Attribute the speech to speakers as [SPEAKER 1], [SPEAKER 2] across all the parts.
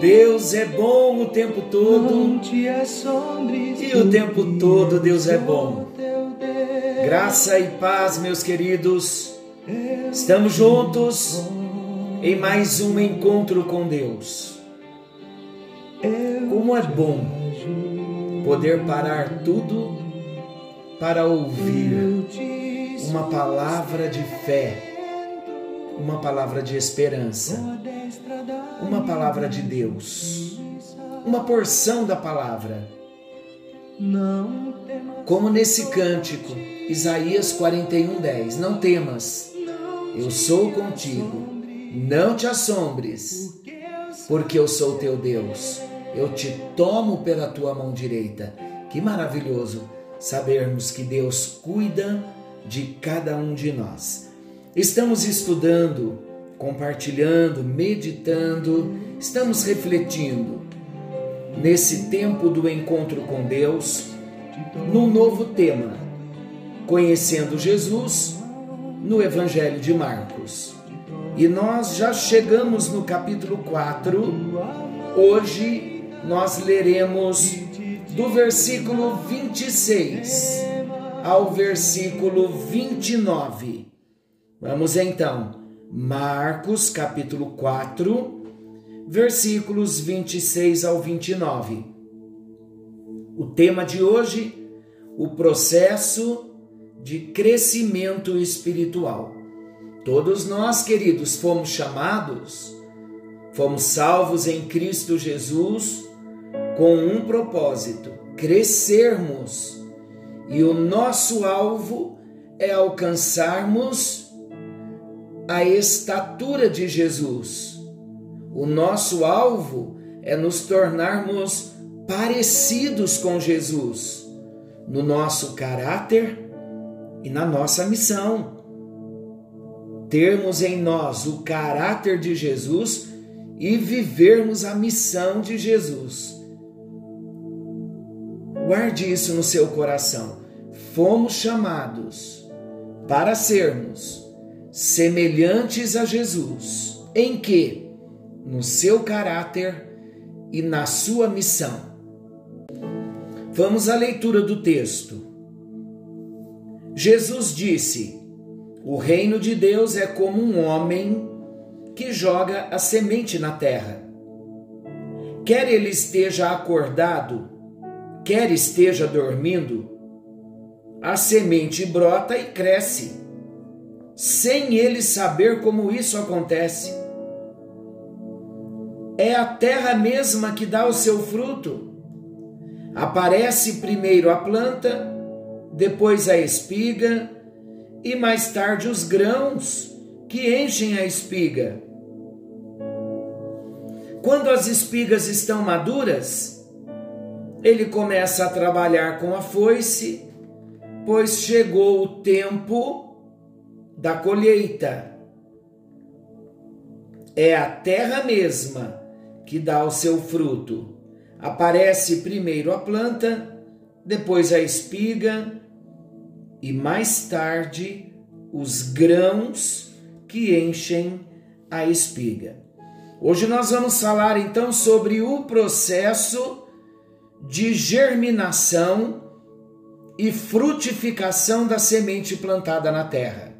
[SPEAKER 1] Deus é bom o tempo todo. E o tempo
[SPEAKER 2] do
[SPEAKER 1] todo Deus é bom.
[SPEAKER 2] Deus.
[SPEAKER 1] Graça e paz, meus queridos. Estamos juntos em mais um encontro com Deus. Como é bom poder parar tudo para ouvir uma palavra de fé, uma palavra de esperança, uma palavra de Deus, uma porção da palavra. Como nesse cântico, Isaías 41:10, não temas, eu sou contigo. Não te assombres, porque eu sou teu Deus. Eu te tomo pela tua mão direita. Que maravilhoso sabermos que Deus cuida de cada um de nós. Estamos estudando, compartilhando, meditando, estamos refletindo nesse tempo do encontro com Deus, num novo tema, conhecendo Jesus no Evangelho de Marcos. E nós já chegamos no capítulo 4. Hoje nós leremos do versículo 26 ao versículo 29. Vamos então, Marcos capítulo 4, versículos 26 ao 29. O tema de hoje, o processo de crescimento espiritual. Todos nós, queridos, fomos chamados, fomos salvos em Cristo Jesus com um propósito: crescermos. E o nosso alvo é alcançarmos a estatura de Jesus. O nosso alvo é nos tornarmos parecidos com Jesus no nosso caráter e na nossa missão. Termos em nós o caráter de Jesus e vivermos a missão de Jesus. Guarde isso no seu coração. Fomos chamados para sermos semelhantes a Jesus. Em que? No seu caráter e na sua missão. Vamos à leitura do texto. Jesus disse: O reino de Deus é como um homem que joga a semente na terra. Quer ele esteja acordado, quer esteja dormindo, a semente brota e cresce, sem ele saber como isso acontece. É a terra mesma que dá o seu fruto. Aparece primeiro a planta, depois a espiga e mais tarde os grãos que enchem a espiga. Quando as espigas estão maduras, ele começa a trabalhar com a foice, pois chegou o tempo da colheita. É a terra mesma que dá o seu fruto. Aparece primeiro a planta, depois a espiga e mais tarde os grãos que enchem a espiga. Hoje nós vamos falar então sobre o processo de germinação e frutificação da semente plantada na terra.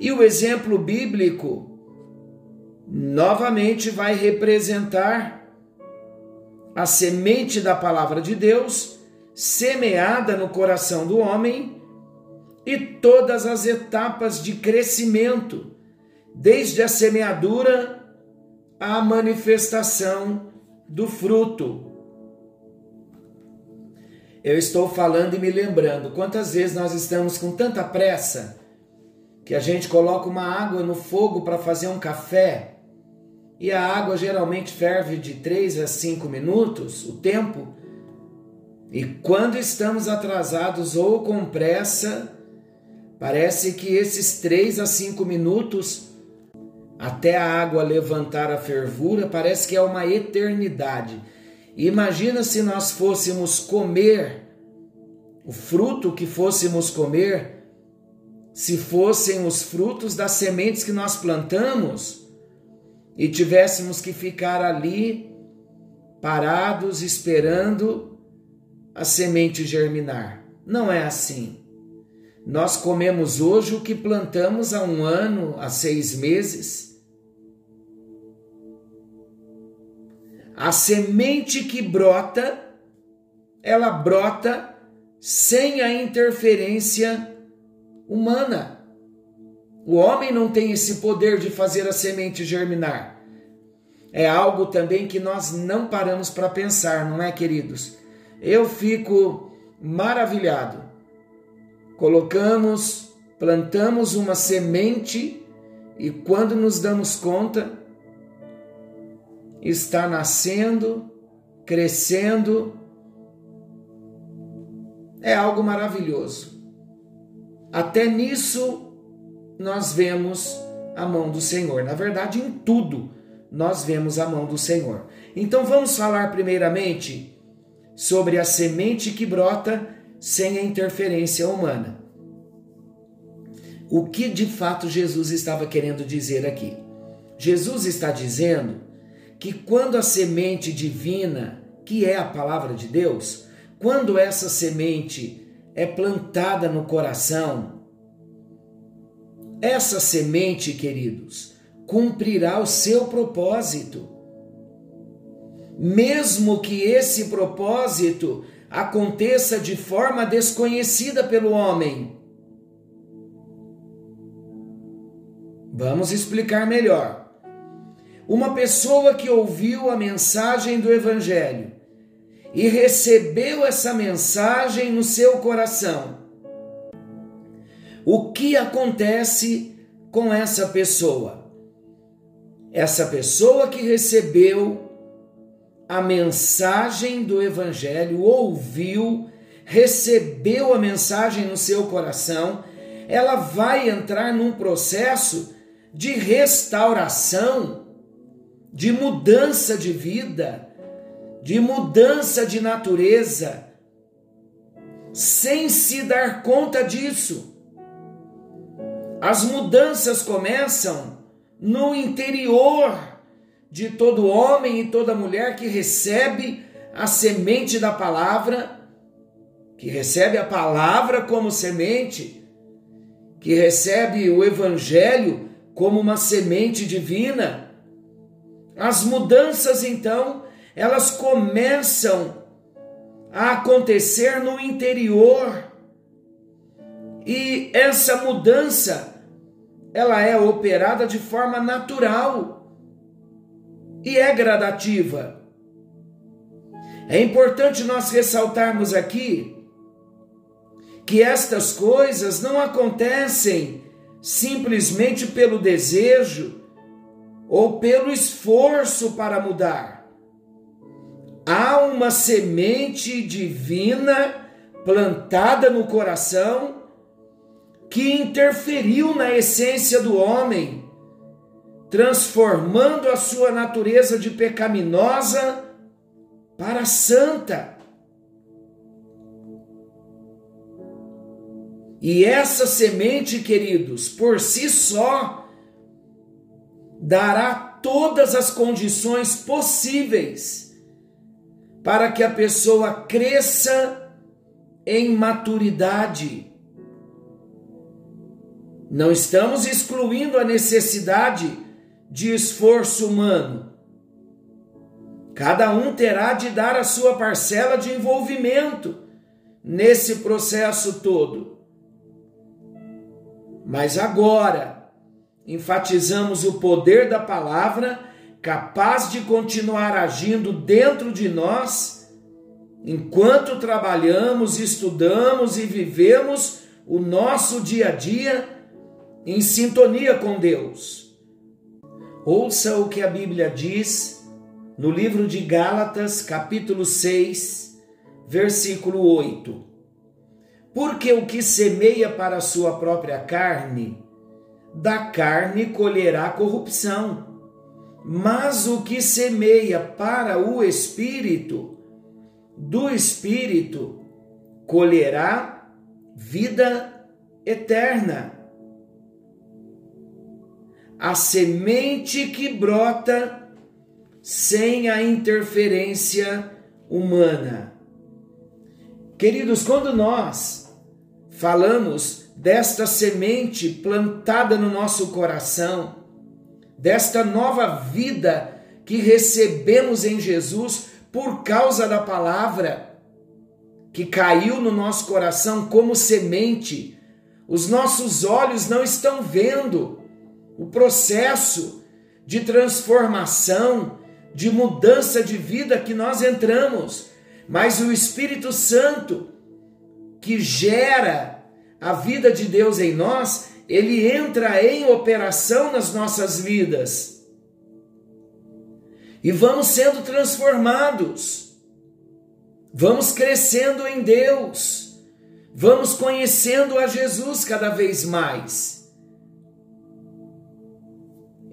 [SPEAKER 1] E o exemplo bíblico novamente vai representar a semente da palavra de Deus semeada no coração do homem e todas as etapas de crescimento, desde a semeadura à manifestação do fruto. Eu estou falando e me lembrando quantas vezes nós estamos com tanta pressa que a gente coloca uma água no fogo para fazer um café e a água geralmente ferve de 3 a 5 minutos, o tempo. E quando estamos atrasados ou com pressa, parece que esses 3 a 5 minutos até a água levantar a fervura, parece que é uma eternidade. Imagina se nós fôssemos comer o fruto que fôssemos comer, se fossem os frutos das sementes que nós plantamos, e tivéssemos que ficar ali parados esperando a semente germinar. Não é assim. Nós comemos hoje o que plantamos há um ano, há seis meses. A semente que brota, ela brota sem a interferência humana. O homem não tem esse poder de fazer a semente germinar. É algo também que nós não paramos para pensar, não é, queridos? Eu fico maravilhado. Colocamos, plantamos uma semente e quando nos damos conta, está nascendo, crescendo. É algo maravilhoso. Até nisso nós vemos a mão do Senhor. Na verdade, em tudo nós vemos a mão do Senhor. Então vamos falar primeiramente sobre a semente que brota sem a interferência humana. O que de fato Jesus estava querendo dizer aqui? Jesus está dizendo que quando a semente divina, que é a palavra de Deus, quando essa semente é plantada no coração, essa semente, queridos, cumprirá o seu propósito. Mesmo que esse propósito aconteça de forma desconhecida pelo homem. Vamos explicar melhor. Uma pessoa que ouviu a mensagem do Evangelho e recebeu essa mensagem no seu coração o que acontece com essa pessoa? Essa pessoa que recebeu a mensagem do Evangelho, ouviu, recebeu a mensagem no seu coração, ela vai entrar num processo de restauração, de mudança de vida, de mudança de natureza, sem se dar conta disso. As mudanças começam no interior de todo homem e toda mulher que recebe a semente da palavra, que recebe a palavra como semente, que recebe o evangelho como uma semente divina. As mudanças então, elas começam a acontecer no interior. E essa mudança ela é operada de forma natural e é gradativa. É importante nós ressaltarmos aqui que estas coisas não acontecem simplesmente pelo desejo ou pelo esforço para mudar. Há uma semente divina plantada no coração que interferiu na essência do homem, transformando a sua natureza de pecaminosa para santa. E essa semente, queridos, por si só, dará todas as condições possíveis para que a pessoa cresça em maturidade não estamos excluindo a necessidade de esforço humano. Cada um terá de dar a sua parcela de envolvimento nesse processo todo. Mas agora, enfatizamos o poder da palavra capaz de continuar agindo dentro de nós enquanto trabalhamos, estudamos e vivemos o nosso dia a dia em sintonia com Deus. Ouça o que a Bíblia diz no livro de Gálatas, capítulo 6, versículo 8. Porque o que semeia para a sua própria carne, da carne colherá corrupção. Mas o que semeia para o espírito, do espírito colherá vida eterna. A semente que brota sem a interferência humana. Queridos, quando nós falamos desta semente plantada no nosso coração, desta nova vida que recebemos em Jesus por causa da palavra que caiu no nosso coração como semente. Os nossos olhos não estão vendo o processo de transformação, de mudança de vida que nós entramos, mas o Espírito Santo que gera a vida de Deus em nós, ele entra em operação nas nossas vidas. E vamos sendo transformados. Vamos crescendo em Deus. Vamos conhecendo a Jesus cada vez mais.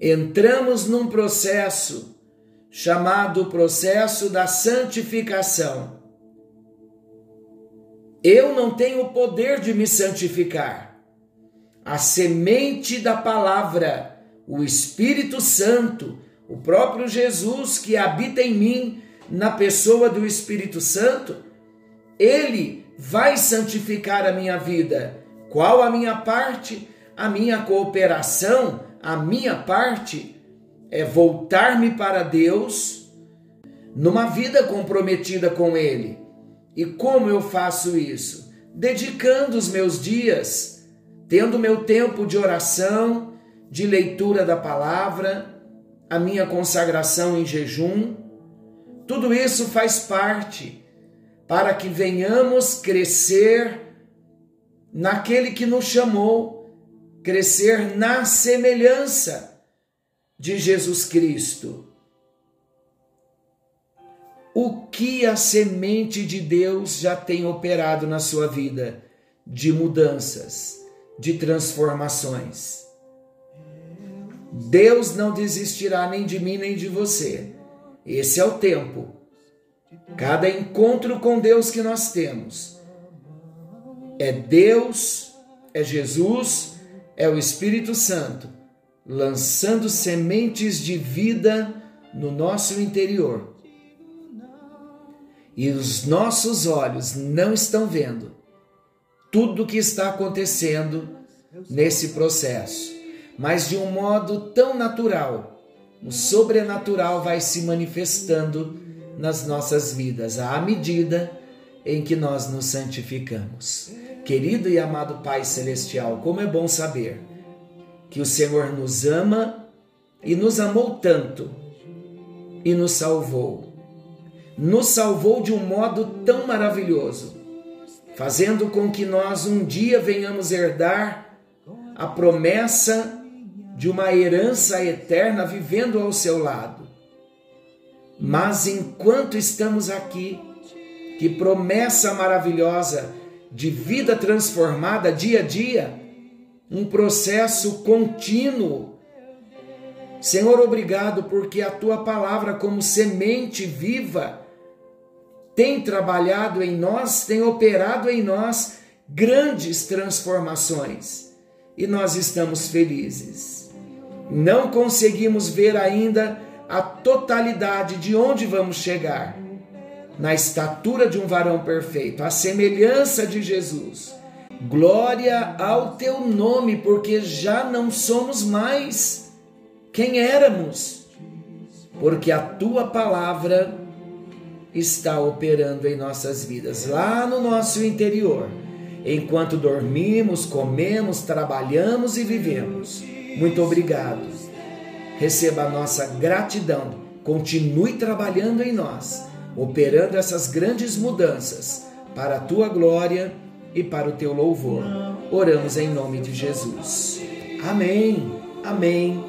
[SPEAKER 1] Entramos num processo chamado processo da santificação. Eu não tenho o poder de me santificar a semente da palavra, o Espírito Santo, o próprio Jesus que habita em mim, na pessoa do Espírito Santo, ele vai santificar a minha vida. Qual a minha parte? A minha cooperação, a minha parte é voltar-me para Deus numa vida comprometida com Ele. E como eu faço isso? Dedicando os meus dias tendo meu tempo de oração, de leitura da palavra, a minha consagração em jejum, tudo isso faz parte para que venhamos crescer naquele que nos chamou, crescer na semelhança de Jesus Cristo. O que a semente de Deus já tem operado na sua vida de mudanças? De transformações. Deus não desistirá nem de mim nem de você. Esse é o tempo. Cada encontro com Deus que nós temos é Deus, é Jesus, é o Espírito Santo lançando sementes de vida no nosso interior. E os nossos olhos não estão vendo, tudo o que está acontecendo nesse processo, mas de um modo tão natural. O sobrenatural vai se manifestando nas nossas vidas à medida em que nós nos santificamos. Querido e amado Pai Celestial, como é bom saber que o Senhor nos ama e nos amou tanto e nos salvou. Nos salvou de um modo tão maravilhoso fazendo com que nós um dia venhamos herdar a promessa de uma herança eterna vivendo ao seu lado. Mas enquanto estamos aqui, que promessa maravilhosa de vida transformada dia a dia, um processo contínuo. Senhor, obrigado porque a tua palavra, como semente viva, tem trabalhado em nós, tem operado em nós grandes transformações e nós estamos felizes. Não conseguimos ver ainda a totalidade de onde vamos chegar na estatura de um varão perfeito, a semelhança de Jesus. Glória ao teu nome, porque já não somos mais quem éramos, porque a tua palavra está operando em nossas vidas, lá no nosso interior, enquanto dormimos, comemos, trabalhamos e vivemos. Muito obrigado. Receba a nossa gratidão. Continue trabalhando em nós, operando essas grandes mudanças para a tua glória e para o teu louvor. Oramos em nome de Jesus. Amém, amém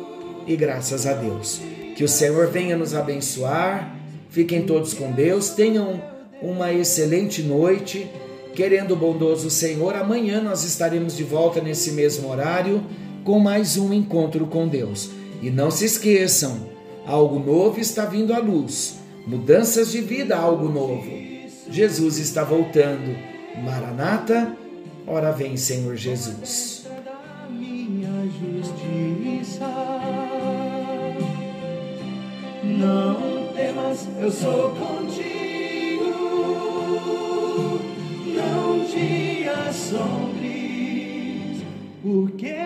[SPEAKER 1] e graças a Deus. Que o Senhor venha nos abençoar. Fiquem todos com Deus. Tenham uma excelente noite. Querendo o bondoso Senhor, amanhã nós estaremos de volta nesse mesmo horário com mais um encontro com Deus. E não se esqueçam, algo novo está vindo à luz. Mudanças de vida, algo novo. Jesus está voltando. Maranata, ora vem, Senhor Jesus.
[SPEAKER 2] Não eu sou contigo. Não te assombres, porque